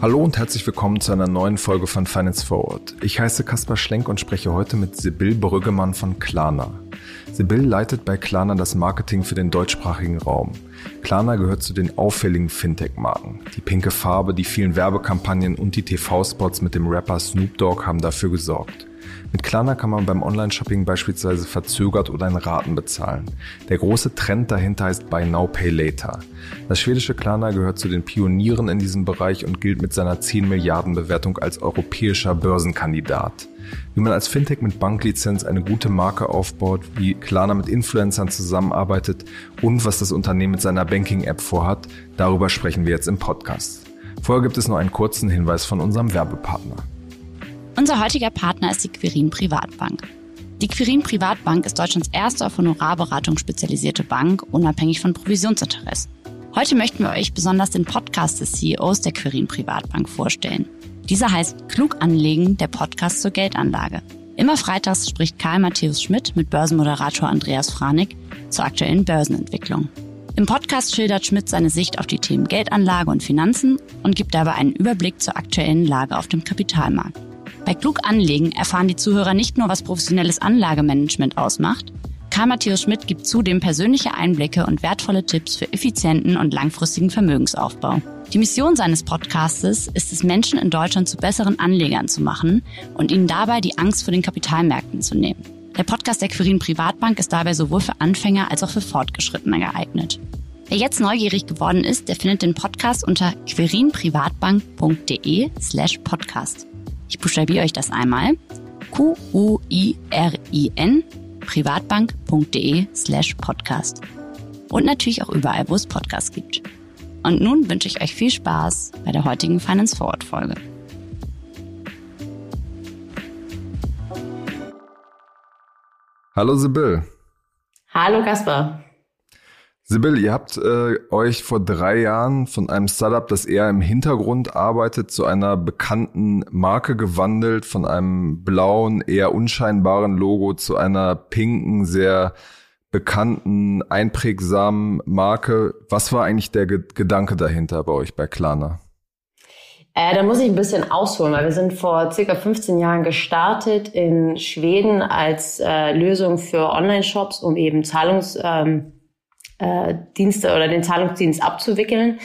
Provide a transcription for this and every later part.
Hallo und herzlich willkommen zu einer neuen Folge von Finance Forward. Ich heiße Kaspar Schlenk und spreche heute mit Sibyl Brüggemann von Klarna. Sibyl leitet bei Klarna das Marketing für den deutschsprachigen Raum. Klarna gehört zu den auffälligen Fintech-Marken. Die pinke Farbe, die vielen Werbekampagnen und die TV-Spots mit dem Rapper Snoop Dogg haben dafür gesorgt. Mit Klarna kann man beim Online-Shopping beispielsweise verzögert oder in Raten bezahlen. Der große Trend dahinter heißt Buy Now Pay Later. Das schwedische Klarna gehört zu den Pionieren in diesem Bereich und gilt mit seiner 10 Milliarden Bewertung als europäischer Börsenkandidat. Wie man als Fintech mit Banklizenz eine gute Marke aufbaut, wie Klarna mit Influencern zusammenarbeitet und was das Unternehmen mit seiner Banking-App vorhat, darüber sprechen wir jetzt im Podcast. Vorher gibt es noch einen kurzen Hinweis von unserem Werbepartner. Unser heutiger Partner ist die Quirin Privatbank. Die Quirin Privatbank ist Deutschlands erste auf Honorarberatung spezialisierte Bank, unabhängig von Provisionsinteressen. Heute möchten wir euch besonders den Podcast des CEOs der Quirin Privatbank vorstellen. Dieser heißt Klug anlegen, der Podcast zur Geldanlage. Immer freitags spricht Karl Matthäus Schmidt mit Börsenmoderator Andreas Franig zur aktuellen Börsenentwicklung. Im Podcast schildert Schmidt seine Sicht auf die Themen Geldanlage und Finanzen und gibt dabei einen Überblick zur aktuellen Lage auf dem Kapitalmarkt. Bei Klug anlegen erfahren die Zuhörer nicht nur, was professionelles Anlagemanagement ausmacht. Karl Matthäus Schmidt gibt zudem persönliche Einblicke und wertvolle Tipps für effizienten und langfristigen Vermögensaufbau. Die Mission seines Podcastes ist es, Menschen in Deutschland zu besseren Anlegern zu machen und ihnen dabei die Angst vor den Kapitalmärkten zu nehmen. Der Podcast der Quirin Privatbank ist dabei sowohl für Anfänger als auch für Fortgeschrittene geeignet. Wer jetzt neugierig geworden ist, der findet den Podcast unter querinprivatbank.de slash podcast. Ich buchstabiere euch das einmal. Q-U-I-R-I-N privatbank.de slash podcast. Und natürlich auch überall, wo es Podcasts gibt. Und nun wünsche ich euch viel Spaß bei der heutigen Finance Forward Folge. Hallo Sibyl. Hallo Kaspar. Sibyl, ihr habt äh, euch vor drei Jahren von einem Startup, das eher im Hintergrund arbeitet, zu einer bekannten Marke gewandelt, von einem blauen, eher unscheinbaren Logo zu einer pinken, sehr bekannten, einprägsamen Marke. Was war eigentlich der Ge Gedanke dahinter bei euch bei Klarna? Äh, da muss ich ein bisschen ausholen, weil wir sind vor circa 15 Jahren gestartet in Schweden als äh, Lösung für Online-Shops, um eben Zahlungs... Ähm, äh, Dienste oder den Zahlungsdienst abzuwickeln.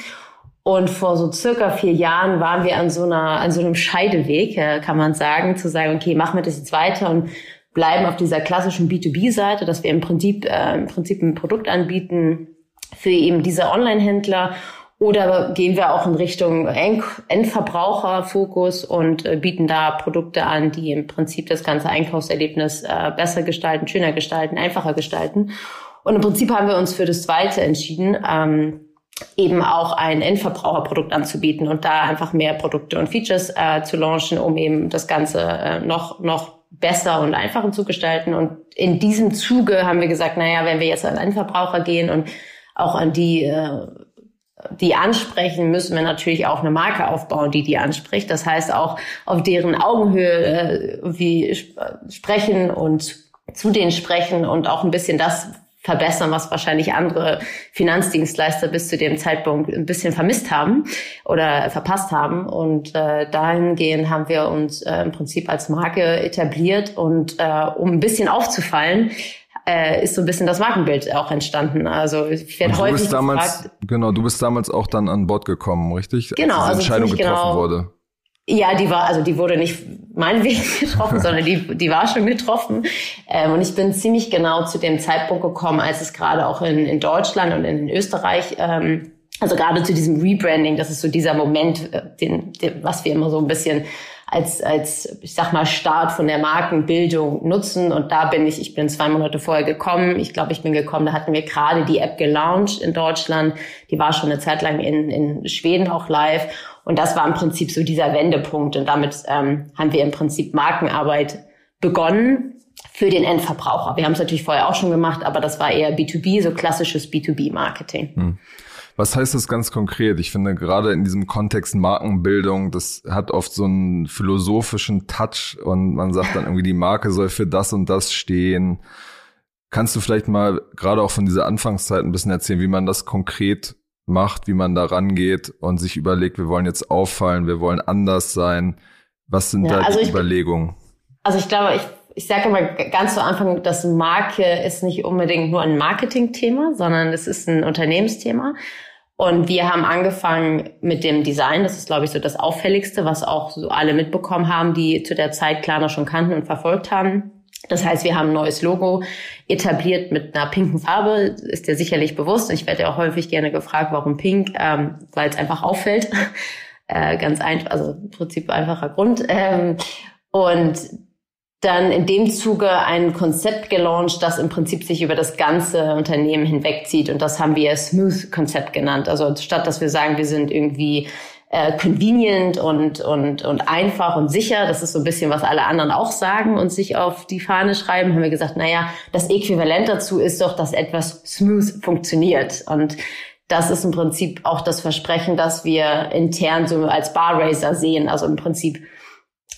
Und vor so circa vier Jahren waren wir an so einer, an so einem Scheideweg, äh, kann man sagen, zu sagen, okay, machen wir das jetzt weiter und bleiben auf dieser klassischen B2B-Seite, dass wir im Prinzip, äh, im Prinzip ein Produkt anbieten für eben diese Online-Händler oder gehen wir auch in Richtung Endverbraucherfokus und äh, bieten da Produkte an, die im Prinzip das ganze Einkaufserlebnis äh, besser gestalten, schöner gestalten, einfacher gestalten. Und im Prinzip haben wir uns für das Zweite entschieden, ähm, eben auch ein Endverbraucherprodukt anzubieten und da einfach mehr Produkte und Features äh, zu launchen, um eben das Ganze äh, noch, noch besser und einfacher zu gestalten. Und in diesem Zuge haben wir gesagt, naja, wenn wir jetzt an Endverbraucher gehen und auch an die, äh, die ansprechen, müssen wir natürlich auch eine Marke aufbauen, die die anspricht. Das heißt auch auf deren Augenhöhe äh, wie sp sprechen und zu denen sprechen und auch ein bisschen das verbessern, was wahrscheinlich andere Finanzdienstleister bis zu dem Zeitpunkt ein bisschen vermisst haben oder verpasst haben. Und äh, dahingehend haben wir uns äh, im Prinzip als Marke etabliert und äh, um ein bisschen aufzufallen, äh, ist so ein bisschen das Markenbild auch entstanden. Also ich werde häufig bist damals, gefragt, genau, du bist damals auch dann an Bord gekommen, richtig? Genau, als diese also Entscheidung getroffen genau, wurde. Ja, die war, also die wurde nicht meinetwegen getroffen, sondern die, die war schon getroffen. Ähm, und ich bin ziemlich genau zu dem Zeitpunkt gekommen, als es gerade auch in, in Deutschland und in Österreich, ähm, also gerade zu diesem Rebranding, das ist so dieser Moment, äh, den, den, was wir immer so ein bisschen als, als, ich sag mal, Start von der Markenbildung nutzen. Und da bin ich, ich bin zwei Monate vorher gekommen. Ich glaube, ich bin gekommen, da hatten wir gerade die App gelauncht in Deutschland. Die war schon eine Zeit lang in, in Schweden auch live. Und das war im Prinzip so dieser Wendepunkt. Und damit ähm, haben wir im Prinzip Markenarbeit begonnen für den Endverbraucher. Wir haben es natürlich vorher auch schon gemacht, aber das war eher B2B, so klassisches B2B-Marketing. Hm. Was heißt das ganz konkret? Ich finde gerade in diesem Kontext Markenbildung, das hat oft so einen philosophischen Touch und man sagt dann irgendwie, die Marke soll für das und das stehen. Kannst du vielleicht mal gerade auch von dieser Anfangszeit ein bisschen erzählen, wie man das konkret macht, wie man da rangeht und sich überlegt, wir wollen jetzt auffallen, wir wollen anders sein. Was sind ja, da also die ich, Überlegungen? Also ich glaube, ich, ich sage immer ganz zu Anfang, dass Marke ist nicht unbedingt nur ein Marketingthema, sondern es ist ein Unternehmensthema. Und wir haben angefangen mit dem Design. Das ist, glaube ich, so das Auffälligste, was auch so alle mitbekommen haben, die zu der Zeit Klarna schon kannten und verfolgt haben. Das heißt, wir haben ein neues Logo etabliert mit einer pinken Farbe, ist dir sicherlich bewusst. Ich werde ja auch häufig gerne gefragt, warum pink, ähm, weil es einfach auffällt. äh, ganz einfach, also im Prinzip einfacher Grund. Ähm, und dann in dem Zuge ein Konzept gelauncht, das im Prinzip sich über das ganze Unternehmen hinwegzieht. Und das haben wir Smooth-Konzept genannt. Also statt dass wir sagen, wir sind irgendwie äh, convenient und, und, und einfach und sicher. Das ist so ein bisschen, was alle anderen auch sagen und sich auf die Fahne schreiben. Haben wir gesagt, naja, das Äquivalent dazu ist doch, dass etwas smooth funktioniert. Und das ist im Prinzip auch das Versprechen, dass wir intern so als Barraiser sehen. Also im Prinzip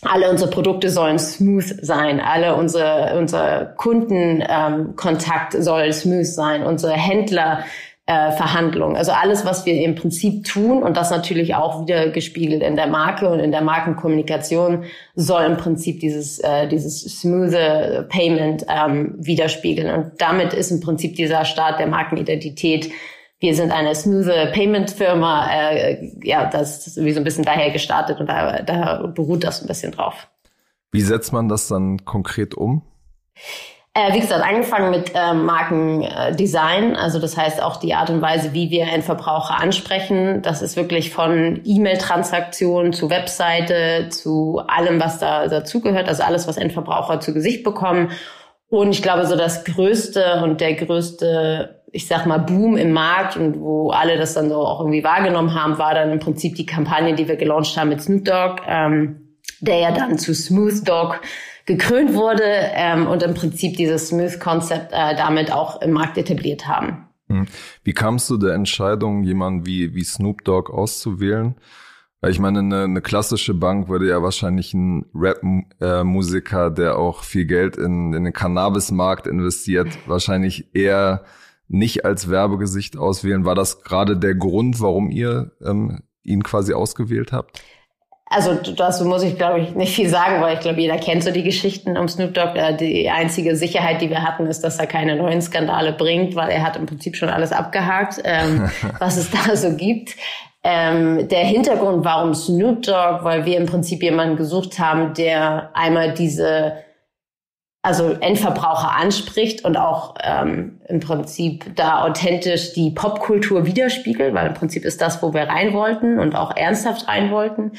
alle unsere Produkte sollen smooth sein, alle unsere, unser Kundenkontakt ähm, soll smooth sein, unsere Händler äh, Verhandlungen. Also alles, was wir im Prinzip tun und das natürlich auch wieder gespiegelt in der Marke und in der Markenkommunikation soll im Prinzip dieses äh, dieses smooth Payment ähm, widerspiegeln. Und damit ist im Prinzip dieser Start der Markenidentität wir sind eine smooth Payment Firma, äh, ja, das ist wie so ein bisschen daher gestartet und da, da beruht das ein bisschen drauf. Wie setzt man das dann konkret um? Äh, wie gesagt, angefangen mit äh, Markendesign, also das heißt auch die Art und Weise, wie wir einen Verbraucher ansprechen. Das ist wirklich von E-Mail-Transaktionen zu Webseite, zu allem, was da dazugehört, also alles, was Endverbraucher zu Gesicht bekommen. Und ich glaube, so das größte und der größte, ich sag mal, Boom im Markt und wo alle das dann so auch irgendwie wahrgenommen haben, war dann im Prinzip die Kampagne, die wir gelauncht haben mit Snoop Dogg, ähm, der ja dann zu Smooth Dog gekrönt wurde ähm, und im Prinzip dieses Smooth-Konzept äh, damit auch im Markt etabliert haben. Hm. Wie kamst du der Entscheidung, jemanden wie, wie Snoop Dogg auszuwählen? Weil ich meine, eine, eine klassische Bank würde ja wahrscheinlich ein Rap-Musiker, der auch viel Geld in, in den Cannabis-Markt investiert, wahrscheinlich eher nicht als Werbegesicht auswählen. War das gerade der Grund, warum ihr ähm, ihn quasi ausgewählt habt? Also dazu muss ich, glaube ich, nicht viel sagen, weil ich glaube, jeder kennt so die Geschichten um Snoop Dogg. Äh, die einzige Sicherheit, die wir hatten, ist, dass er keine neuen Skandale bringt, weil er hat im Prinzip schon alles abgehakt, ähm, was es da so gibt. Ähm, der Hintergrund, warum Snoop Dogg, weil wir im Prinzip jemanden gesucht haben, der einmal diese also Endverbraucher anspricht und auch ähm, im Prinzip da authentisch die Popkultur widerspiegelt, weil im Prinzip ist das, wo wir rein wollten und auch ernsthaft rein wollten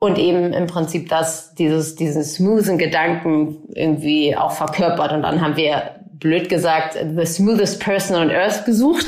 und eben im Prinzip das, dieses, diesen smoothen Gedanken irgendwie auch verkörpert. Und dann haben wir blöd gesagt, the smoothest person on earth gesucht.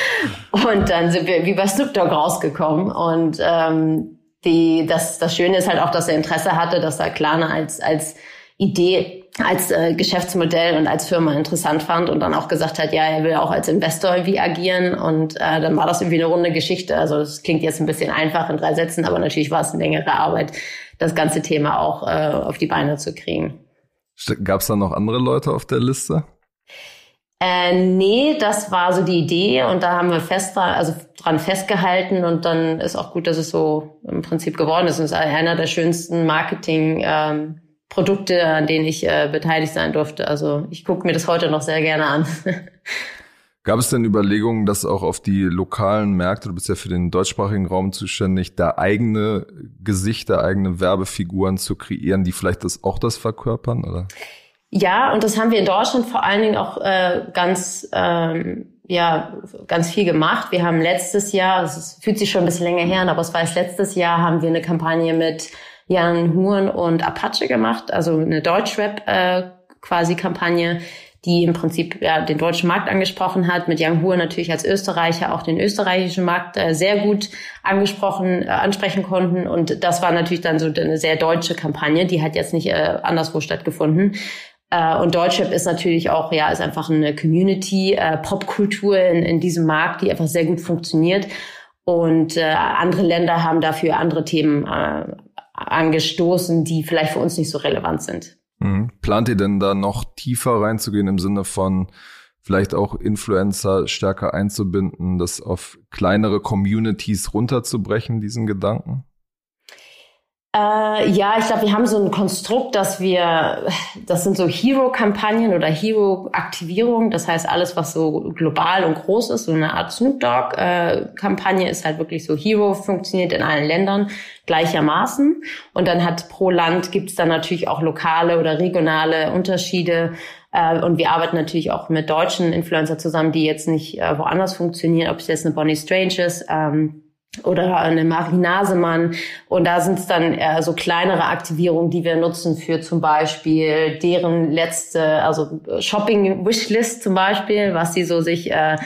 und dann sind wir wie bei Snoop Dogg rausgekommen. Und ähm, die, das, das Schöne ist halt auch, dass er Interesse hatte, dass er Klarna als, als Idee als äh, Geschäftsmodell und als Firma interessant fand und dann auch gesagt hat, ja, er will auch als Investor irgendwie agieren und äh, dann war das irgendwie eine runde Geschichte. Also das klingt jetzt ein bisschen einfach in drei Sätzen, aber natürlich war es eine längere Arbeit, das ganze Thema auch äh, auf die Beine zu kriegen. Gab es da noch andere Leute auf der Liste? Äh, nee, das war so die Idee und da haben wir fest dran, also dran festgehalten und dann ist auch gut, dass es so im Prinzip geworden ist. Und es ist einer der schönsten Marketing ähm, Produkte, an denen ich äh, beteiligt sein durfte. Also ich gucke mir das heute noch sehr gerne an. Gab es denn Überlegungen, das auch auf die lokalen Märkte, du bist ja für den deutschsprachigen Raum zuständig, da eigene Gesichter, eigene Werbefiguren zu kreieren, die vielleicht das auch das verkörpern, oder? Ja, und das haben wir in Deutschland vor allen Dingen auch äh, ganz ähm, ja ganz viel gemacht. Wir haben letztes Jahr, es fühlt sich schon ein bisschen länger her, aber es war erst letztes Jahr, haben wir eine Kampagne mit Jan Huren und Apache gemacht, also eine Deutschrap äh, quasi Kampagne, die im Prinzip ja, den deutschen Markt angesprochen hat, mit Jan Huren natürlich als Österreicher auch den österreichischen Markt äh, sehr gut angesprochen, äh, ansprechen konnten. Und das war natürlich dann so eine sehr deutsche Kampagne, die hat jetzt nicht äh, anderswo stattgefunden. Äh, und Deutschrap ist natürlich auch, ja, ist einfach eine Community, äh, Popkultur in, in diesem Markt, die einfach sehr gut funktioniert. Und äh, andere Länder haben dafür andere Themen äh, angestoßen, die vielleicht für uns nicht so relevant sind. Mhm. plant ihr denn da noch tiefer reinzugehen im Sinne von vielleicht auch Influencer stärker einzubinden, das auf kleinere Communities runterzubrechen, diesen Gedanken? Äh, ja, ich glaube, wir haben so ein Konstrukt, dass wir, das sind so Hero-Kampagnen oder Hero-Aktivierungen. Das heißt, alles, was so global und groß ist, so eine Art Snoop Dogg-Kampagne ist halt wirklich so Hero, funktioniert in allen Ländern gleichermaßen. Und dann hat pro Land gibt's dann natürlich auch lokale oder regionale Unterschiede. Äh, und wir arbeiten natürlich auch mit deutschen Influencer zusammen, die jetzt nicht äh, woanders funktionieren, ob es jetzt eine Bonnie Strange ist. Ähm, oder eine Marie Nasemann. Und da sind es dann äh, so kleinere Aktivierungen, die wir nutzen für zum Beispiel deren letzte, also Shopping-Wishlist zum Beispiel, was sie so sich äh,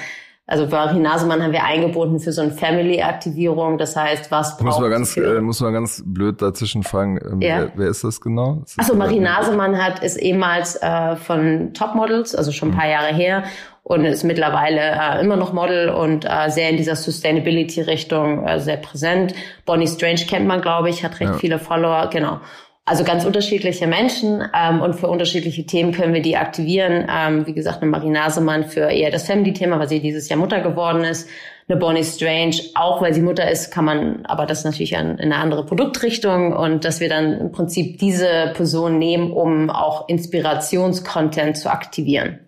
also Marie Nasemann haben wir eingebunden für so eine Family-Aktivierung. Das heißt, was braucht muss man ganz äh, Muss man ganz blöd dazwischen fragen, ähm, ja. wer, wer, ist das genau? Achso, Marie Nasemann hat, ist ehemals äh, von Topmodels, also schon ein paar Jahre her und ist mittlerweile äh, immer noch Model und äh, sehr in dieser Sustainability-Richtung äh, sehr präsent. Bonnie Strange kennt man, glaube ich, hat recht ja. viele Follower, genau. Also ganz unterschiedliche Menschen ähm, und für unterschiedliche Themen können wir die aktivieren. Ähm, wie gesagt, eine Marie Nasemann für eher das Family-Thema, weil sie dieses Jahr Mutter geworden ist. Eine Bonnie Strange, auch weil sie Mutter ist, kann man aber das natürlich in, in eine andere Produktrichtung und dass wir dann im Prinzip diese Person nehmen, um auch Inspirationscontent zu aktivieren.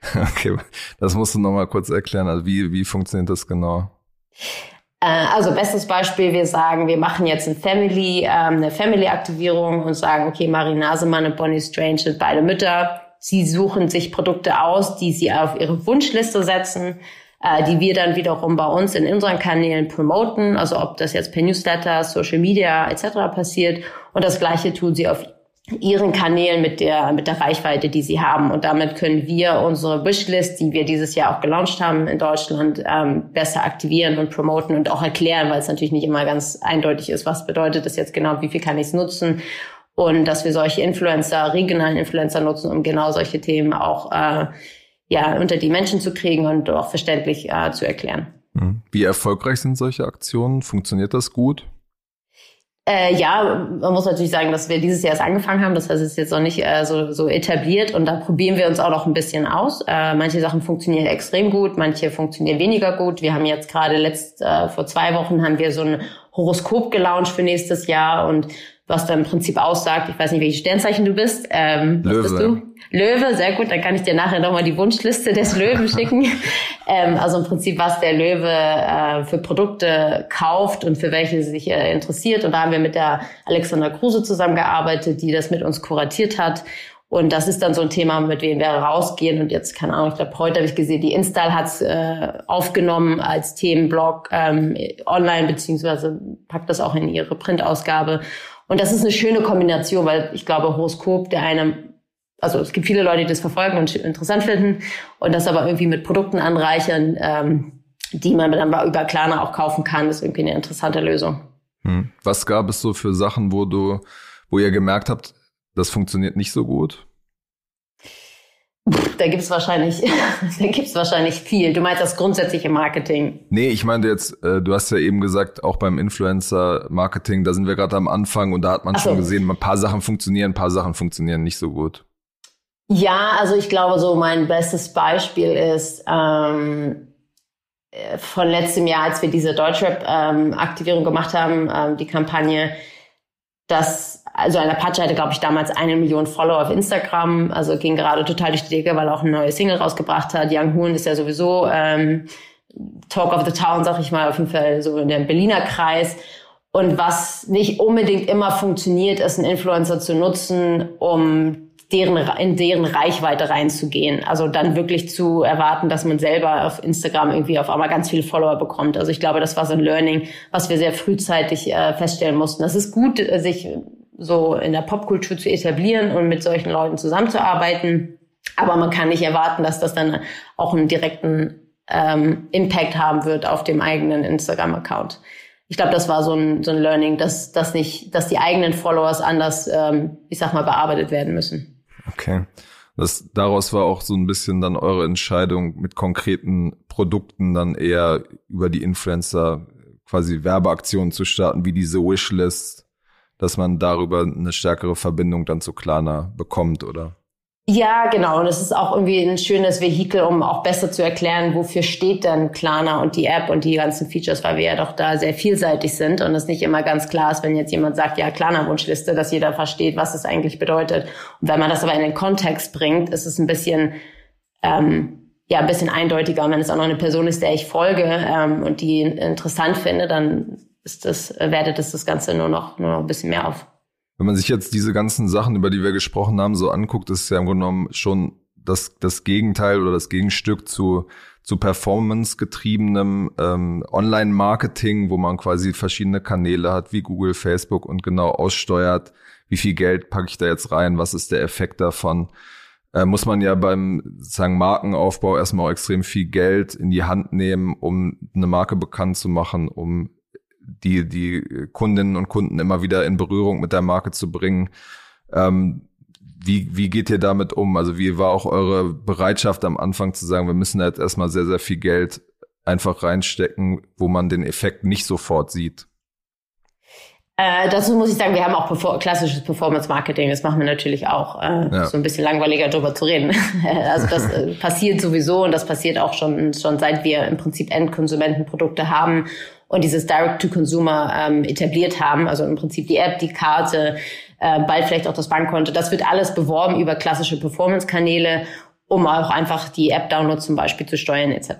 Okay, das musst du nochmal kurz erklären. Also wie, wie funktioniert das genau? Äh, also bestes Beispiel, wir sagen, wir machen jetzt ein Family, ähm, eine Family-Aktivierung und sagen, okay, Marie Nasemann und Bonnie Strange sind beide Mütter. Sie suchen sich Produkte aus, die sie auf ihre Wunschliste setzen, äh, die wir dann wiederum bei uns in unseren Kanälen promoten. Also ob das jetzt per Newsletter, Social Media etc. passiert. Und das Gleiche tun sie auf ihren Kanälen mit der, mit der Reichweite, die sie haben. Und damit können wir unsere Wishlist, die wir dieses Jahr auch gelauncht haben in Deutschland, ähm, besser aktivieren und promoten und auch erklären, weil es natürlich nicht immer ganz eindeutig ist, was bedeutet das jetzt genau, wie viel kann ich es nutzen. Und dass wir solche Influencer, regionalen Influencer nutzen, um genau solche Themen auch äh, ja, unter die Menschen zu kriegen und auch verständlich äh, zu erklären. Hm. Wie erfolgreich sind solche Aktionen? Funktioniert das gut? Äh, ja, man muss natürlich sagen, dass wir dieses Jahr erst angefangen haben. Das heißt, es ist jetzt noch nicht äh, so, so etabliert und da probieren wir uns auch noch ein bisschen aus. Äh, manche Sachen funktionieren extrem gut, manche funktionieren weniger gut. Wir haben jetzt gerade letzt äh, vor zwei Wochen haben wir so ein Horoskop gelauncht für nächstes Jahr und was da im Prinzip aussagt, ich weiß nicht, welches Sternzeichen du bist. Ähm, Löwe. Was bist du? Löwe, sehr gut. Dann kann ich dir nachher nochmal die Wunschliste des Löwen schicken. ähm, also im Prinzip, was der Löwe äh, für Produkte kauft und für welche sich äh, interessiert. Und da haben wir mit der Alexandra Kruse zusammengearbeitet, die das mit uns kuratiert hat. Und das ist dann so ein Thema, mit dem wir rausgehen. Und jetzt, keine Ahnung, ich glaube, heute habe ich gesehen, die Install hat es äh, aufgenommen als Themenblog ähm, online, beziehungsweise packt das auch in ihre Printausgabe. Und das ist eine schöne Kombination, weil ich glaube, Horoskop, der eine, also es gibt viele Leute, die das verfolgen und interessant finden und das aber irgendwie mit Produkten anreichern, ähm, die man dann über Klarna auch kaufen kann, ist irgendwie eine interessante Lösung. Hm. Was gab es so für Sachen, wo du, wo ihr gemerkt habt, das funktioniert nicht so gut? Da gibt es wahrscheinlich, da gibt's wahrscheinlich viel. Du meinst das grundsätzliche Marketing? Nee, ich meinte jetzt, äh, du hast ja eben gesagt, auch beim Influencer-Marketing, da sind wir gerade am Anfang und da hat man so. schon gesehen, ein paar Sachen funktionieren, ein paar Sachen funktionieren nicht so gut. Ja, also ich glaube, so mein bestes Beispiel ist ähm, äh, von letztem Jahr, als wir diese Deutschrap-Aktivierung ähm, gemacht haben, ähm, die Kampagne, dass also ein Apache hatte, glaube ich, damals eine Million Follower auf Instagram, also ging gerade total durch die Decke, weil er auch eine neue Single rausgebracht hat. Young Hoon ist ja sowieso ähm, Talk of the Town, sag ich mal, auf jeden Fall so in dem Berliner Kreis. Und was nicht unbedingt immer funktioniert, ist, einen Influencer zu nutzen, um deren, in deren Reichweite reinzugehen. Also dann wirklich zu erwarten, dass man selber auf Instagram irgendwie auf einmal ganz viele Follower bekommt. Also ich glaube, das war so ein Learning, was wir sehr frühzeitig äh, feststellen mussten. Das ist gut, sich so in der Popkultur zu etablieren und mit solchen Leuten zusammenzuarbeiten. Aber man kann nicht erwarten, dass das dann auch einen direkten ähm, Impact haben wird auf dem eigenen Instagram-Account. Ich glaube, das war so ein, so ein Learning, dass, dass nicht, dass die eigenen Followers anders, ähm, ich sag mal, bearbeitet werden müssen. Okay. Das, daraus war auch so ein bisschen dann eure Entscheidung, mit konkreten Produkten dann eher über die Influencer quasi Werbeaktionen zu starten, wie diese Wishlist, dass man darüber eine stärkere Verbindung dann zu Klarna bekommt, oder? Ja, genau. Und es ist auch irgendwie ein schönes Vehikel, um auch besser zu erklären, wofür steht denn Klarna und die App und die ganzen Features, weil wir ja doch da sehr vielseitig sind und es nicht immer ganz klar ist, wenn jetzt jemand sagt, ja, Klarna-Wunschliste, dass jeder versteht, was es eigentlich bedeutet. Und wenn man das aber in den Kontext bringt, ist es ein bisschen, ähm, ja, ein bisschen eindeutiger. Und wenn es auch noch eine Person ist, der ich folge ähm, und die interessant finde, dann ist das, wertet es das Ganze nur noch, nur noch ein bisschen mehr auf. Wenn man sich jetzt diese ganzen Sachen, über die wir gesprochen haben, so anguckt, ist es ja im Grunde genommen schon das, das Gegenteil oder das Gegenstück zu, zu performance-getriebenem ähm, Online-Marketing, wo man quasi verschiedene Kanäle hat, wie Google, Facebook und genau aussteuert, wie viel Geld packe ich da jetzt rein, was ist der Effekt davon. Äh, muss man ja beim sagen Markenaufbau erstmal auch extrem viel Geld in die Hand nehmen, um eine Marke bekannt zu machen, um die, die Kundinnen und Kunden immer wieder in Berührung mit der Marke zu bringen. Ähm, wie, wie geht ihr damit um? Also wie war auch eure Bereitschaft am Anfang zu sagen, wir müssen da jetzt erstmal sehr, sehr viel Geld einfach reinstecken, wo man den Effekt nicht sofort sieht? Äh, dazu muss ich sagen, wir haben auch perfor klassisches Performance-Marketing. Das machen wir natürlich auch. Äh, ja. So ein bisschen langweiliger darüber zu reden. also das äh, passiert sowieso und das passiert auch schon, schon seit wir im Prinzip Endkonsumentenprodukte haben und dieses Direct-to-Consumer ähm, etabliert haben, also im Prinzip die App, die Karte, äh, bald vielleicht auch das Bankkonto. Das wird alles beworben über klassische Performance-Kanäle um auch einfach die App-Download zum Beispiel zu steuern etc.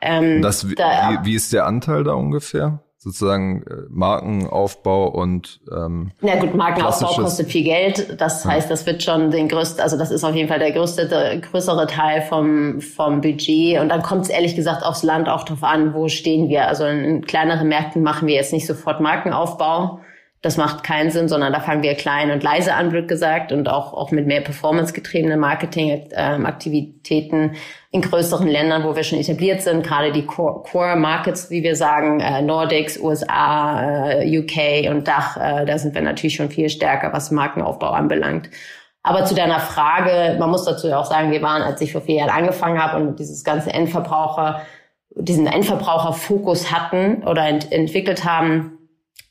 Ähm, das, da, wie, wie ist der Anteil da ungefähr? Sozusagen äh, Markenaufbau und ähm, Na gut, Markenaufbau kostet viel Geld. Das ja. heißt, das wird schon den größten, also das ist auf jeden Fall der größte, der größere Teil vom vom Budget. Und dann kommt es ehrlich gesagt aufs Land auch drauf an, wo stehen wir. Also in, in kleineren Märkten machen wir jetzt nicht sofort Markenaufbau das macht keinen Sinn, sondern da fangen wir klein und leise an, wird gesagt, und auch, auch mit mehr performance-getriebenen Marketing-Aktivitäten in größeren Ländern, wo wir schon etabliert sind, gerade die Core-Markets, wie wir sagen, äh, Nordics, USA, äh, UK und Dach, äh, da sind wir natürlich schon viel stärker, was Markenaufbau anbelangt. Aber zu deiner Frage, man muss dazu ja auch sagen, wir waren, als ich vor vier Jahren angefangen habe und dieses ganze Endverbraucher, diesen Endverbraucherfokus hatten oder ent entwickelt haben,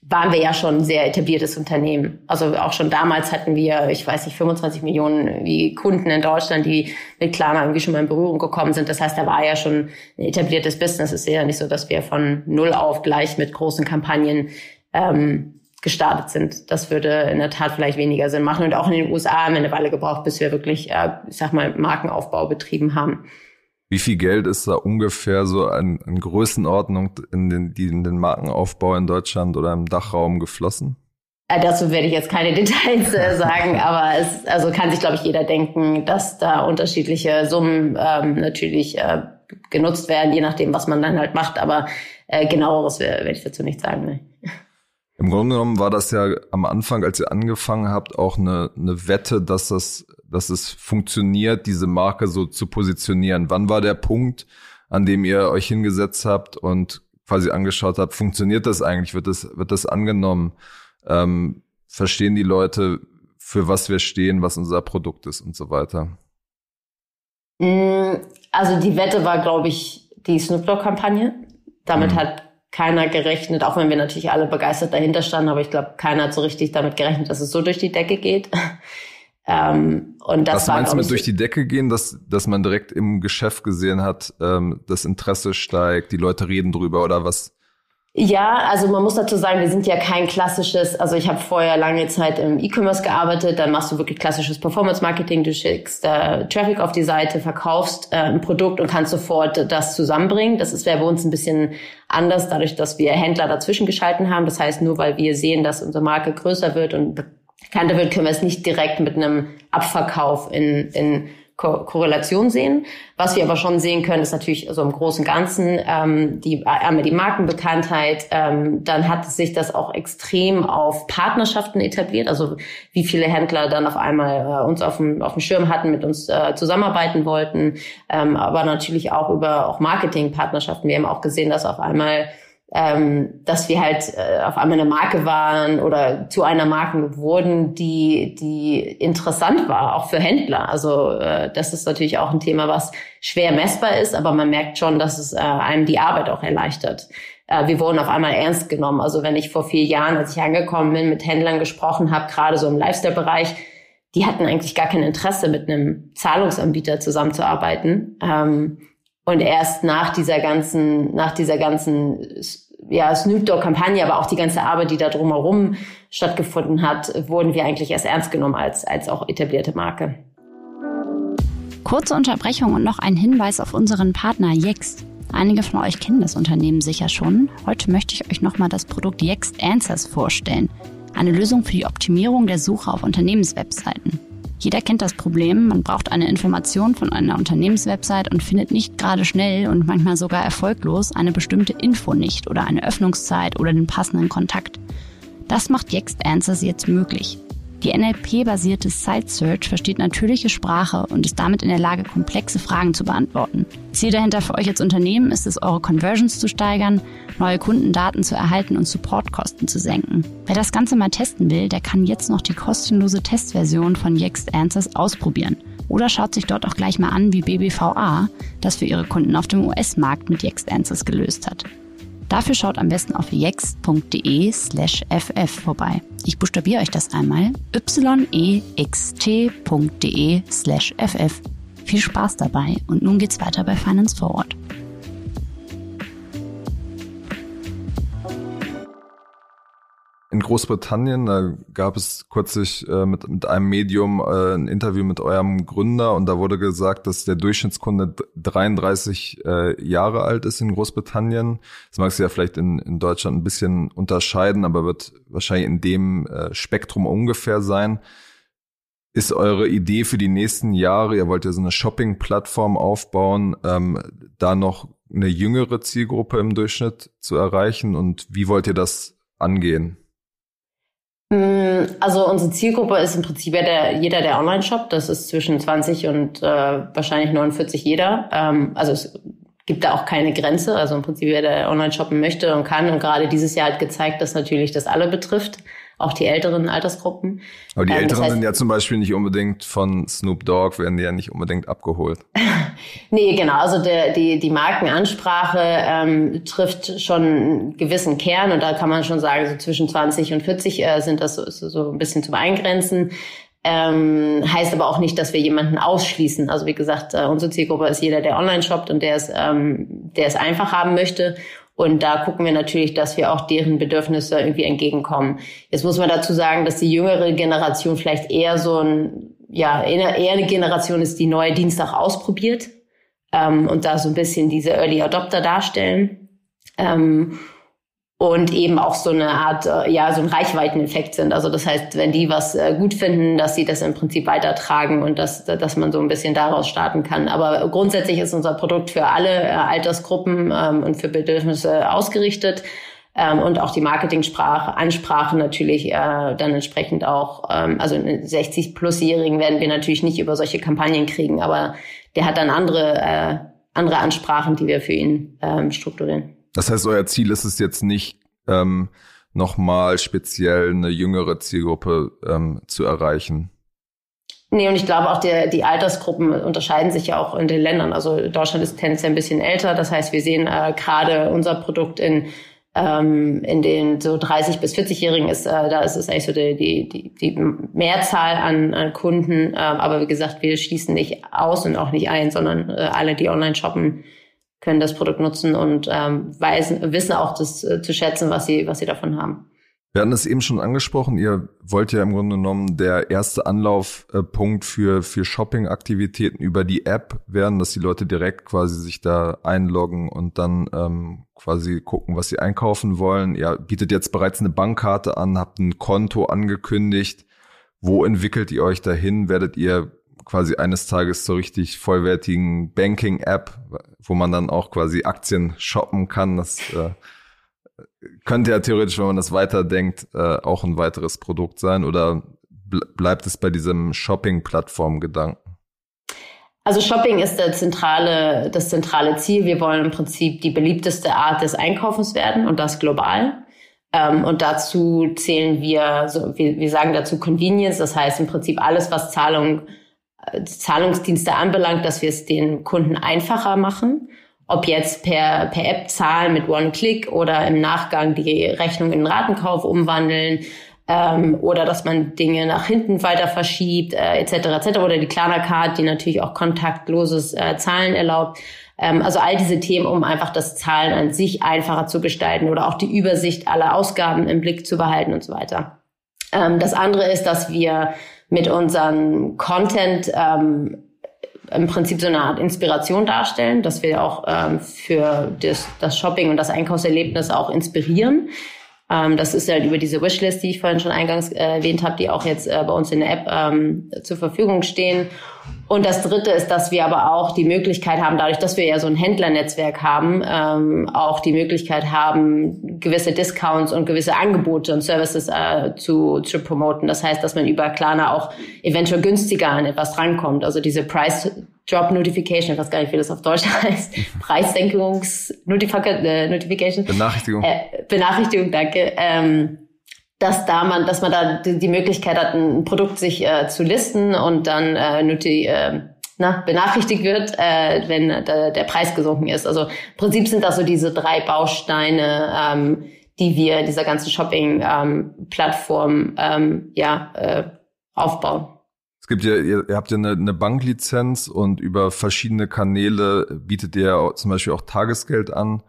waren wir ja schon ein sehr etabliertes Unternehmen. Also auch schon damals hatten wir, ich weiß nicht, 25 Millionen Kunden in Deutschland, die mit Klarna irgendwie schon mal in Berührung gekommen sind. Das heißt, da war ja schon ein etabliertes Business. Es ist ja nicht so, dass wir von null auf gleich mit großen Kampagnen ähm, gestartet sind. Das würde in der Tat vielleicht weniger Sinn machen. Und auch in den USA haben wir eine Weile gebraucht, bis wir wirklich, äh, ich sag mal, Markenaufbau betrieben haben. Wie viel Geld ist da ungefähr so an, an Größenordnung in den, die in den Markenaufbau in Deutschland oder im Dachraum geflossen? Äh, dazu werde ich jetzt keine Details äh, sagen, aber es also kann sich, glaube ich, jeder denken, dass da unterschiedliche Summen ähm, natürlich äh, genutzt werden, je nachdem, was man dann halt macht. Aber äh, genaueres werde ich dazu nicht sagen. Ne. Im Grunde genommen war das ja am Anfang, als ihr angefangen habt, auch eine, eine Wette, dass das dass es funktioniert, diese Marke so zu positionieren? Wann war der Punkt, an dem ihr euch hingesetzt habt und quasi angeschaut habt, funktioniert das eigentlich? Wird das, wird das angenommen? Ähm, verstehen die Leute, für was wir stehen, was unser Produkt ist und so weiter? Mm, also die Wette war, glaube ich, die Snoop Dogg-Kampagne. Damit mhm. hat keiner gerechnet, auch wenn wir natürlich alle begeistert dahinter standen, aber ich glaube, keiner hat so richtig damit gerechnet, dass es so durch die Decke geht. Ähm, und das Was meinst du mit durch die Decke gehen, dass, dass man direkt im Geschäft gesehen hat, ähm, das Interesse steigt, die Leute reden drüber oder was? Ja, also man muss dazu sagen, wir sind ja kein klassisches, also ich habe vorher lange Zeit im E-Commerce gearbeitet, dann machst du wirklich klassisches Performance-Marketing, du schickst äh, Traffic auf die Seite, verkaufst äh, ein Produkt und kannst sofort das zusammenbringen. Das ist wäre bei uns ein bisschen anders, dadurch, dass wir Händler dazwischen geschalten haben. Das heißt, nur weil wir sehen, dass unsere Marke größer wird und wird, können wir es nicht direkt mit einem Abverkauf in, in Ko Korrelation sehen. Was wir aber schon sehen können, ist natürlich so im Großen und Ganzen ähm, die, einmal die Markenbekanntheit. Ähm, dann hat sich das auch extrem auf Partnerschaften etabliert. Also wie viele Händler dann auf einmal äh, uns auf dem, auf dem Schirm hatten, mit uns äh, zusammenarbeiten wollten. Ähm, aber natürlich auch über auch Marketingpartnerschaften. Wir haben auch gesehen, dass auf einmal ähm, dass wir halt äh, auf einmal eine Marke waren oder zu einer Marke wurden, die, die interessant war, auch für Händler. Also äh, das ist natürlich auch ein Thema, was schwer messbar ist, aber man merkt schon, dass es äh, einem die Arbeit auch erleichtert. Äh, wir wurden auf einmal ernst genommen. Also wenn ich vor vier Jahren, als ich angekommen bin, mit Händlern gesprochen habe, gerade so im Lifestyle-Bereich, die hatten eigentlich gar kein Interesse, mit einem Zahlungsanbieter zusammenzuarbeiten. Ähm, und erst nach dieser ganzen, nach dieser ganzen, ja, Snoop Dogg-Kampagne, aber auch die ganze Arbeit, die da drumherum stattgefunden hat, wurden wir eigentlich erst ernst genommen als, als auch etablierte Marke. Kurze Unterbrechung und noch ein Hinweis auf unseren Partner Yext. Einige von euch kennen das Unternehmen sicher schon. Heute möchte ich euch nochmal das Produkt Yext Answers vorstellen. Eine Lösung für die Optimierung der Suche auf Unternehmenswebseiten. Jeder kennt das Problem, man braucht eine Information von einer Unternehmenswebsite und findet nicht gerade schnell und manchmal sogar erfolglos eine bestimmte Info nicht oder eine Öffnungszeit oder den passenden Kontakt. Das macht Yext Answers jetzt möglich. Die NLP-basierte Site Search versteht natürliche Sprache und ist damit in der Lage, komplexe Fragen zu beantworten. Ziel dahinter für euch als Unternehmen ist es, eure Conversions zu steigern, neue Kundendaten zu erhalten und Supportkosten zu senken. Wer das Ganze mal testen will, der kann jetzt noch die kostenlose Testversion von Yext Answers ausprobieren. Oder schaut sich dort auch gleich mal an, wie BBVA das für ihre Kunden auf dem US-Markt mit Yext Answers gelöst hat. Dafür schaut am besten auf yext.de slash ff vorbei. Ich buchstabiere euch das einmal. yext.de slash ff. Viel Spaß dabei und nun geht's weiter bei Finance Forward. In Großbritannien, da gab es kürzlich äh, mit, mit einem Medium äh, ein Interview mit eurem Gründer und da wurde gesagt, dass der Durchschnittskunde 33 äh, Jahre alt ist in Großbritannien. Das mag sich ja vielleicht in, in Deutschland ein bisschen unterscheiden, aber wird wahrscheinlich in dem äh, Spektrum ungefähr sein. Ist eure Idee für die nächsten Jahre, ihr wollt ja so eine Shopping-Plattform aufbauen, ähm, da noch eine jüngere Zielgruppe im Durchschnitt zu erreichen und wie wollt ihr das angehen? Mm, also unsere Zielgruppe ist im Prinzip ja der, jeder der Online-Shop. Das ist zwischen 20 und äh, wahrscheinlich 49 jeder. Ähm, also es gibt da auch keine Grenze. Also im Prinzip wer der online shoppen möchte und kann. Und gerade dieses Jahr hat gezeigt, dass natürlich das alle betrifft auch die älteren Altersgruppen. Aber die ähm, Älteren das heißt, sind ja zum Beispiel nicht unbedingt von Snoop Dogg, werden die ja nicht unbedingt abgeholt. nee, genau. Also der, die, die Markenansprache ähm, trifft schon einen gewissen Kern und da kann man schon sagen, so zwischen 20 und 40 äh, sind das so, so ein bisschen zum Eingrenzen. Ähm, heißt aber auch nicht, dass wir jemanden ausschließen. Also wie gesagt, äh, unsere Zielgruppe ist jeder, der online shoppt und der es, ähm, der es einfach haben möchte. Und da gucken wir natürlich, dass wir auch deren Bedürfnisse irgendwie entgegenkommen. Jetzt muss man dazu sagen, dass die jüngere Generation vielleicht eher so ein, ja, eher eine Generation ist, die neue Dienstag ausprobiert ähm, und da so ein bisschen diese Early Adopter darstellen. Ähm, und eben auch so eine Art, äh, ja, so ein Reichweiteneffekt sind. Also das heißt, wenn die was äh, gut finden, dass sie das im Prinzip weitertragen und dass, dass man so ein bisschen daraus starten kann. Aber grundsätzlich ist unser Produkt für alle äh, Altersgruppen ähm, und für Bedürfnisse ausgerichtet. Ähm, und auch die Marketingsprache, Ansprache natürlich äh, dann entsprechend auch, ähm, also 60 plusjährigen werden wir natürlich nicht über solche Kampagnen kriegen, aber der hat dann andere, äh, andere Ansprachen, die wir für ihn ähm, strukturieren. Das heißt, euer Ziel ist es jetzt nicht, ähm, nochmal speziell eine jüngere Zielgruppe ähm, zu erreichen. Nee, und ich glaube auch, der, die Altersgruppen unterscheiden sich ja auch in den Ländern. Also Deutschland ist tendenziell ein bisschen älter. Das heißt, wir sehen äh, gerade unser Produkt in, ähm, in den so 30- bis 40-Jährigen ist, äh, da ist es eigentlich so die, die, die, die Mehrzahl an, an Kunden. Äh, aber wie gesagt, wir schließen nicht aus und auch nicht ein, sondern äh, alle, die online shoppen, können das Produkt nutzen und ähm, weisen, wissen auch das äh, zu schätzen, was sie, was sie davon haben. Wir hatten es eben schon angesprochen, ihr wollt ja im Grunde genommen der erste Anlaufpunkt für, für Shopping-Aktivitäten über die App werden, dass die Leute direkt quasi sich da einloggen und dann ähm, quasi gucken, was sie einkaufen wollen. Ihr bietet jetzt bereits eine Bankkarte an, habt ein Konto angekündigt. Wo entwickelt ihr euch dahin? Werdet ihr quasi eines Tages zur richtig vollwertigen Banking-App, wo man dann auch quasi Aktien shoppen kann. Das äh, könnte ja theoretisch, wenn man das weiterdenkt, äh, auch ein weiteres Produkt sein oder bleibt es bei diesem Shopping-Plattform-Gedanken? Also Shopping ist der zentrale, das zentrale Ziel. Wir wollen im Prinzip die beliebteste Art des Einkaufens werden und das global. Ähm, und dazu zählen wir, so, wir, wir sagen dazu Convenience, das heißt im Prinzip alles, was Zahlung, Zahlungsdienste anbelangt, dass wir es den Kunden einfacher machen. Ob jetzt per, per App zahlen mit One-Click oder im Nachgang die Rechnung in Ratenkauf umwandeln ähm, oder dass man Dinge nach hinten weiter verschiebt, äh, etc. etc. Oder die Klarna Card, die natürlich auch kontaktloses äh, Zahlen erlaubt. Ähm, also all diese Themen, um einfach das Zahlen an sich einfacher zu gestalten oder auch die Übersicht aller Ausgaben im Blick zu behalten und so weiter. Ähm, das andere ist, dass wir mit unserem Content ähm, im Prinzip so eine Art Inspiration darstellen, dass wir auch ähm, für das, das Shopping und das Einkaufserlebnis auch inspirieren. Ähm, das ist halt über diese Wishlist, die ich vorhin schon eingangs äh, erwähnt habe, die auch jetzt äh, bei uns in der App ähm, zur Verfügung stehen. Und das Dritte ist, dass wir aber auch die Möglichkeit haben, dadurch, dass wir ja so ein Händlernetzwerk haben, ähm, auch die Möglichkeit haben, gewisse Discounts und gewisse Angebote und Services äh, zu, zu promoten. Das heißt, dass man über Klarna auch eventuell günstiger an etwas drankommt. Also diese Price Drop Notification, ich weiß gar nicht, wie das auf Deutsch heißt, Preissenkungsnotification. Äh, Benachrichtigung. Äh, Benachrichtigung, danke. Ähm, dass da man, dass man da die, Möglichkeit hat, ein Produkt sich äh, zu listen und dann äh, noti äh, na, benachrichtigt wird, äh, wenn der, der Preis gesunken ist. Also im Prinzip sind das so diese drei Bausteine, ähm, die wir dieser ganzen Shopping-Plattform ähm, ähm, ja, äh, aufbauen. Es gibt ja, ihr, ihr habt ja eine, eine Banklizenz und über verschiedene Kanäle bietet ihr zum Beispiel auch Tagesgeld an.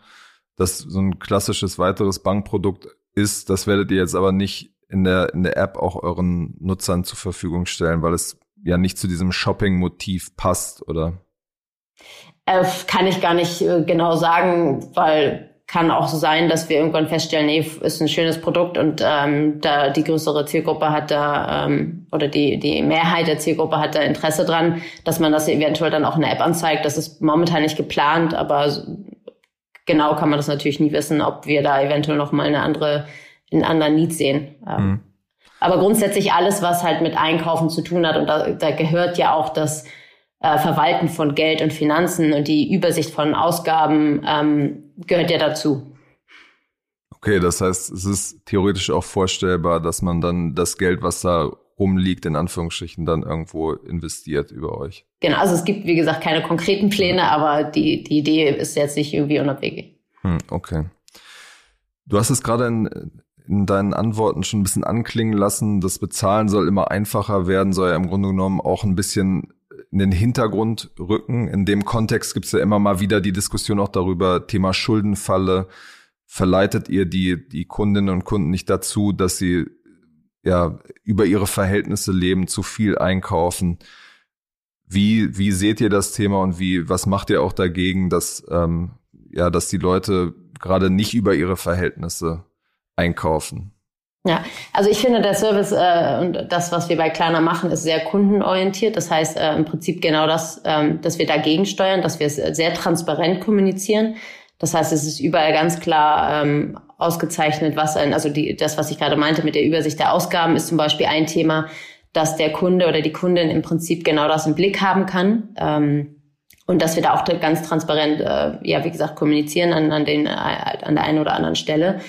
Das so ein klassisches weiteres Bankprodukt ist, das werdet ihr jetzt aber nicht in der, in der App auch euren Nutzern zur Verfügung stellen, weil es ja nicht zu diesem Shopping-Motiv passt, oder? Äh, kann ich gar nicht äh, genau sagen, weil kann auch so sein, dass wir irgendwann feststellen, nee, ist ein schönes Produkt und ähm, da die größere Zielgruppe hat da ähm, oder die die Mehrheit der Zielgruppe hat da Interesse dran, dass man das eventuell dann auch in der App anzeigt. Das ist momentan nicht geplant, aber genau kann man das natürlich nie wissen, ob wir da eventuell noch mal eine andere, einen anderen Need sehen. Ähm, mhm. Aber grundsätzlich alles, was halt mit Einkaufen zu tun hat, und da, da gehört ja auch das äh, Verwalten von Geld und Finanzen und die Übersicht von Ausgaben ähm, gehört ja dazu. Okay, das heißt, es ist theoretisch auch vorstellbar, dass man dann das Geld, was da rumliegt, in Anführungsstrichen, dann irgendwo investiert über euch. Genau, also es gibt, wie gesagt, keine konkreten Pläne, aber die, die Idee ist jetzt nicht irgendwie unabwegig. Hm, okay. Du hast es gerade in, in deinen Antworten schon ein bisschen anklingen lassen, das Bezahlen soll immer einfacher werden, soll ja im Grunde genommen auch ein bisschen in den Hintergrund rücken. In dem Kontext gibt es ja immer mal wieder die Diskussion auch darüber, Thema Schuldenfalle. Verleitet ihr die, die Kundinnen und Kunden nicht dazu, dass sie ja über ihre Verhältnisse leben, zu viel einkaufen. Wie, wie seht ihr das Thema und wie, was macht ihr auch dagegen, dass, ähm, ja, dass die Leute gerade nicht über ihre Verhältnisse einkaufen? Ja, also ich finde, der Service äh, und das, was wir bei Kleiner machen, ist sehr kundenorientiert. Das heißt äh, im Prinzip genau das, ähm, dass wir dagegen steuern, dass wir es sehr transparent kommunizieren. Das heißt, es ist überall ganz klar ähm, ausgezeichnet, was ein, also die, das, was ich gerade meinte mit der Übersicht der Ausgaben, ist zum Beispiel ein Thema, dass der Kunde oder die Kundin im Prinzip genau das im Blick haben kann. Ähm, und dass wir da auch ganz transparent, äh, ja, wie gesagt, kommunizieren an, an, den, äh, an der einen oder anderen Stelle.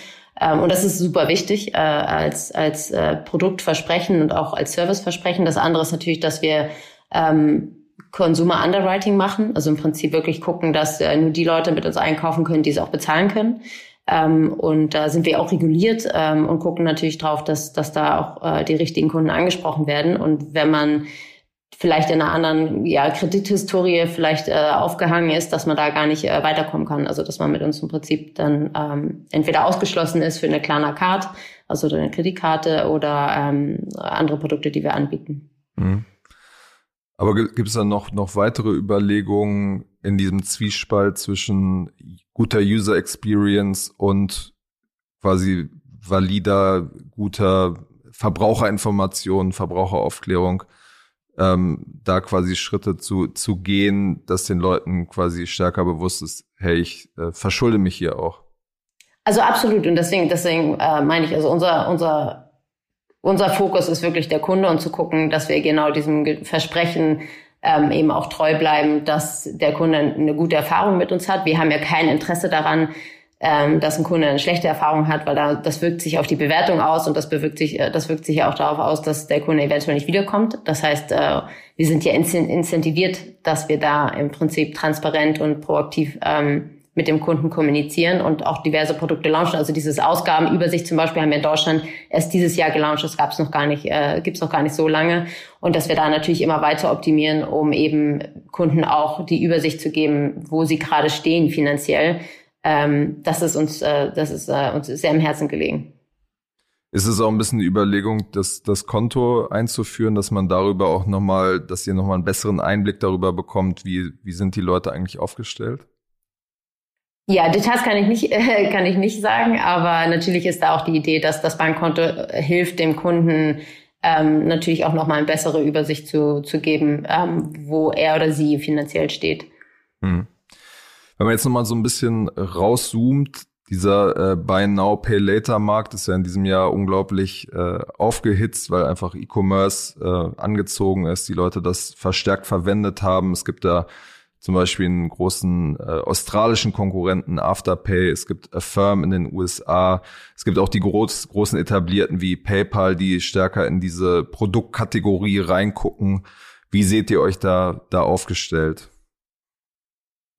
Ähm, und das ist super wichtig äh, als, als äh, Produktversprechen und auch als Serviceversprechen. Das andere ist natürlich, dass wir ähm, Consumer Underwriting machen, also im Prinzip wirklich gucken, dass äh, nur die Leute mit uns einkaufen können, die es auch bezahlen können. Ähm, und da sind wir auch reguliert ähm, und gucken natürlich drauf, dass, dass da auch äh, die richtigen Kunden angesprochen werden. Und wenn man vielleicht in einer anderen ja, Kredithistorie vielleicht äh, aufgehangen ist, dass man da gar nicht äh, weiterkommen kann. Also dass man mit uns im Prinzip dann ähm, entweder ausgeschlossen ist für eine Klarna Card, also eine Kreditkarte oder ähm, andere Produkte, die wir anbieten. Mhm. Aber gibt es dann noch, noch weitere Überlegungen in diesem Zwiespalt zwischen guter User Experience und quasi valider, guter Verbraucherinformation, Verbraucheraufklärung, ähm, da quasi Schritte zu, zu gehen, dass den Leuten quasi stärker bewusst ist, hey, ich äh, verschulde mich hier auch. Also absolut. Und deswegen, deswegen äh, meine ich, also unser, unser unser Fokus ist wirklich der Kunde und zu gucken, dass wir genau diesem Versprechen ähm, eben auch treu bleiben, dass der Kunde eine gute Erfahrung mit uns hat. Wir haben ja kein Interesse daran, ähm, dass ein Kunde eine schlechte Erfahrung hat, weil da, das wirkt sich auf die Bewertung aus und das bewirkt sich, äh, das wirkt sich ja auch darauf aus, dass der Kunde eventuell nicht wiederkommt. Das heißt, äh, wir sind ja incentiviert, dass wir da im Prinzip transparent und proaktiv ähm, mit dem Kunden kommunizieren und auch diverse Produkte launchen. Also dieses Ausgabenübersicht zum Beispiel haben wir in Deutschland erst dieses Jahr gelauncht. Das gab es noch gar nicht, äh, gibt es noch gar nicht so lange. Und dass wir da natürlich immer weiter optimieren, um eben Kunden auch die Übersicht zu geben, wo sie gerade stehen finanziell. Ähm, das ist uns, äh, das ist äh, uns sehr im Herzen gelegen. Ist es auch ein bisschen die Überlegung, das, das Konto einzuführen, dass man darüber auch nochmal, dass ihr nochmal einen besseren Einblick darüber bekommt, wie, wie sind die Leute eigentlich aufgestellt? Ja, Details kann ich nicht, äh, kann ich nicht sagen, aber natürlich ist da auch die Idee, dass das Bankkonto äh, hilft dem Kunden ähm, natürlich auch nochmal eine bessere Übersicht zu, zu geben, ähm, wo er oder sie finanziell steht. Hm. Wenn man jetzt nochmal so ein bisschen rauszoomt, dieser äh, Buy Now Pay Later Markt ist ja in diesem Jahr unglaublich äh, aufgehitzt, weil einfach E-Commerce äh, angezogen ist, die Leute das verstärkt verwendet haben. Es gibt da zum Beispiel einen großen äh, australischen Konkurrenten Afterpay, es gibt Affirm in den USA, es gibt auch die groß, großen etablierten wie PayPal, die stärker in diese Produktkategorie reingucken. Wie seht ihr euch da, da aufgestellt?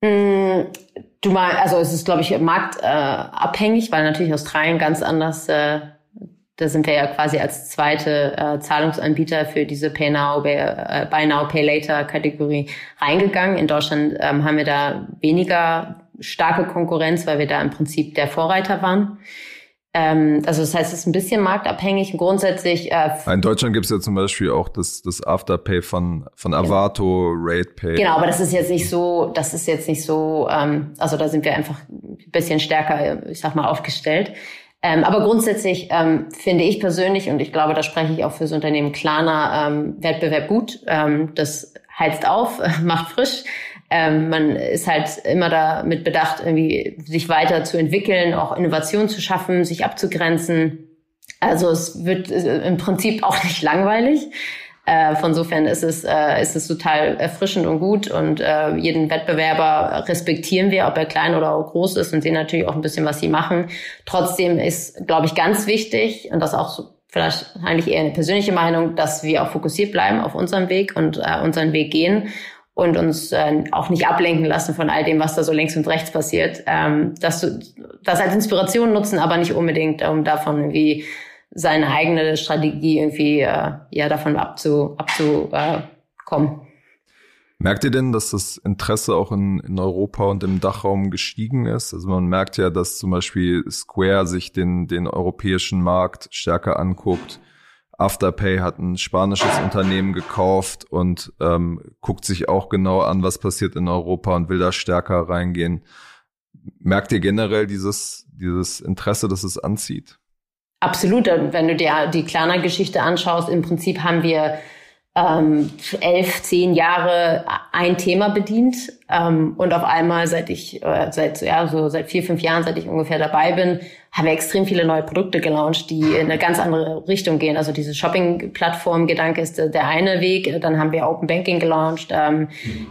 Mm, du mal, also es ist, glaube ich, marktabhängig, äh, weil natürlich Australien ganz anders äh, da sind wir ja quasi als zweite äh, Zahlungsanbieter für diese Pay Now, Pay, äh, Buy Now, Pay Later Kategorie reingegangen. In Deutschland ähm, haben wir da weniger starke Konkurrenz, weil wir da im Prinzip der Vorreiter waren. Ähm, also das heißt, es ist ein bisschen marktabhängig. Grundsätzlich. Äh, in Deutschland gibt es ja zum Beispiel auch das, das Afterpay von, von Avato, genau. RatePay. Genau, aber das ist jetzt nicht so, das ist jetzt nicht so, ähm, also da sind wir einfach ein bisschen stärker, ich sag mal, aufgestellt. Ähm, aber grundsätzlich ähm, finde ich persönlich, und ich glaube, da spreche ich auch für das Unternehmen Klarna, ähm, Wettbewerb gut. Ähm, das heizt auf, macht frisch. Ähm, man ist halt immer damit bedacht, irgendwie sich weiter zu entwickeln, auch Innovation zu schaffen, sich abzugrenzen. Also es wird äh, im Prinzip auch nicht langweilig. Äh, von insofern ist es, äh, ist es total erfrischend und gut und äh, jeden Wettbewerber respektieren wir, ob er klein oder groß ist und sehen natürlich auch ein bisschen, was sie machen. Trotzdem ist, glaube ich, ganz wichtig und das auch vielleicht eigentlich eher eine persönliche Meinung, dass wir auch fokussiert bleiben auf unserem Weg und äh, unseren Weg gehen und uns äh, auch nicht ablenken lassen von all dem, was da so links und rechts passiert. Ähm, dass du das als Inspiration nutzen, aber nicht unbedingt, um davon irgendwie seine eigene Strategie irgendwie äh, ja davon abzu, abzukommen. Merkt ihr denn, dass das Interesse auch in, in Europa und im Dachraum gestiegen ist? Also man merkt ja, dass zum Beispiel Square sich den, den europäischen Markt stärker anguckt. Afterpay hat ein spanisches Unternehmen gekauft und ähm, guckt sich auch genau an, was passiert in Europa und will da stärker reingehen. Merkt ihr generell dieses, dieses Interesse, dass es anzieht? Absolut. Wenn du dir die Klarna-Geschichte anschaust, im Prinzip haben wir ähm, elf, zehn Jahre ein Thema bedient. Ähm, und auf einmal, seit ich, äh, seit, ja, so seit vier, fünf Jahren, seit ich ungefähr dabei bin, haben wir extrem viele neue Produkte gelauncht, die in eine ganz andere Richtung gehen. Also diese Shopping-Plattform-Gedanke ist der eine Weg. Dann haben wir Open Banking gelauncht. Ähm,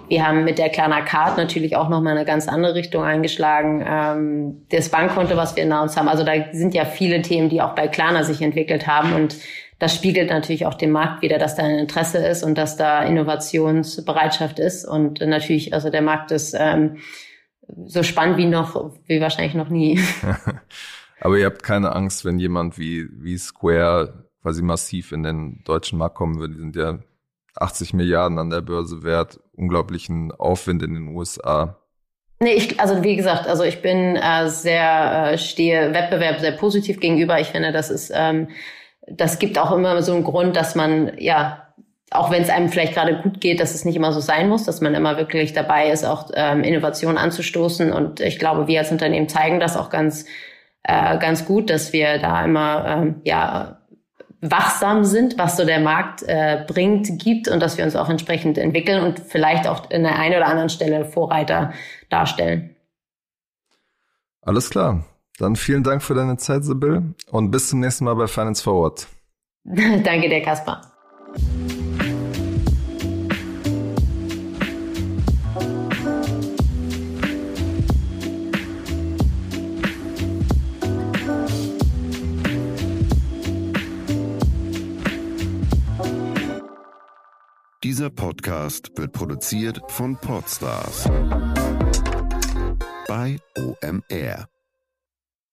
wir haben mit der Klarna Card natürlich auch nochmal eine ganz andere Richtung eingeschlagen. Ähm, das Bankkonto, was wir announced haben. Also da sind ja viele Themen, die auch bei Klarna sich entwickelt haben und das spiegelt natürlich auch dem Markt wieder, dass da ein Interesse ist und dass da Innovationsbereitschaft ist. Und natürlich, also der Markt ist ähm, so spannend wie noch, wie wahrscheinlich noch nie. Aber ihr habt keine Angst, wenn jemand wie, wie Square quasi massiv in den deutschen Markt kommen würde. Die sind ja 80 Milliarden an der Börse wert, unglaublichen Aufwind in den USA. Nee, ich, also wie gesagt, also ich bin äh, sehr, äh, stehe Wettbewerb sehr positiv gegenüber. Ich finde, das ist ähm, das gibt auch immer so einen Grund, dass man, ja, auch wenn es einem vielleicht gerade gut geht, dass es nicht immer so sein muss, dass man immer wirklich dabei ist, auch ähm, Innovationen anzustoßen. Und ich glaube, wir als Unternehmen zeigen das auch ganz, äh, ganz gut, dass wir da immer, ähm, ja, wachsam sind, was so der Markt äh, bringt, gibt und dass wir uns auch entsprechend entwickeln und vielleicht auch in der einen oder anderen Stelle Vorreiter darstellen. Alles klar. Dann vielen Dank für deine Zeit, Sibyl, und bis zum nächsten Mal bei Finance Forward. Danke dir, Kaspar. Dieser Podcast wird produziert von Podstars bei OMR.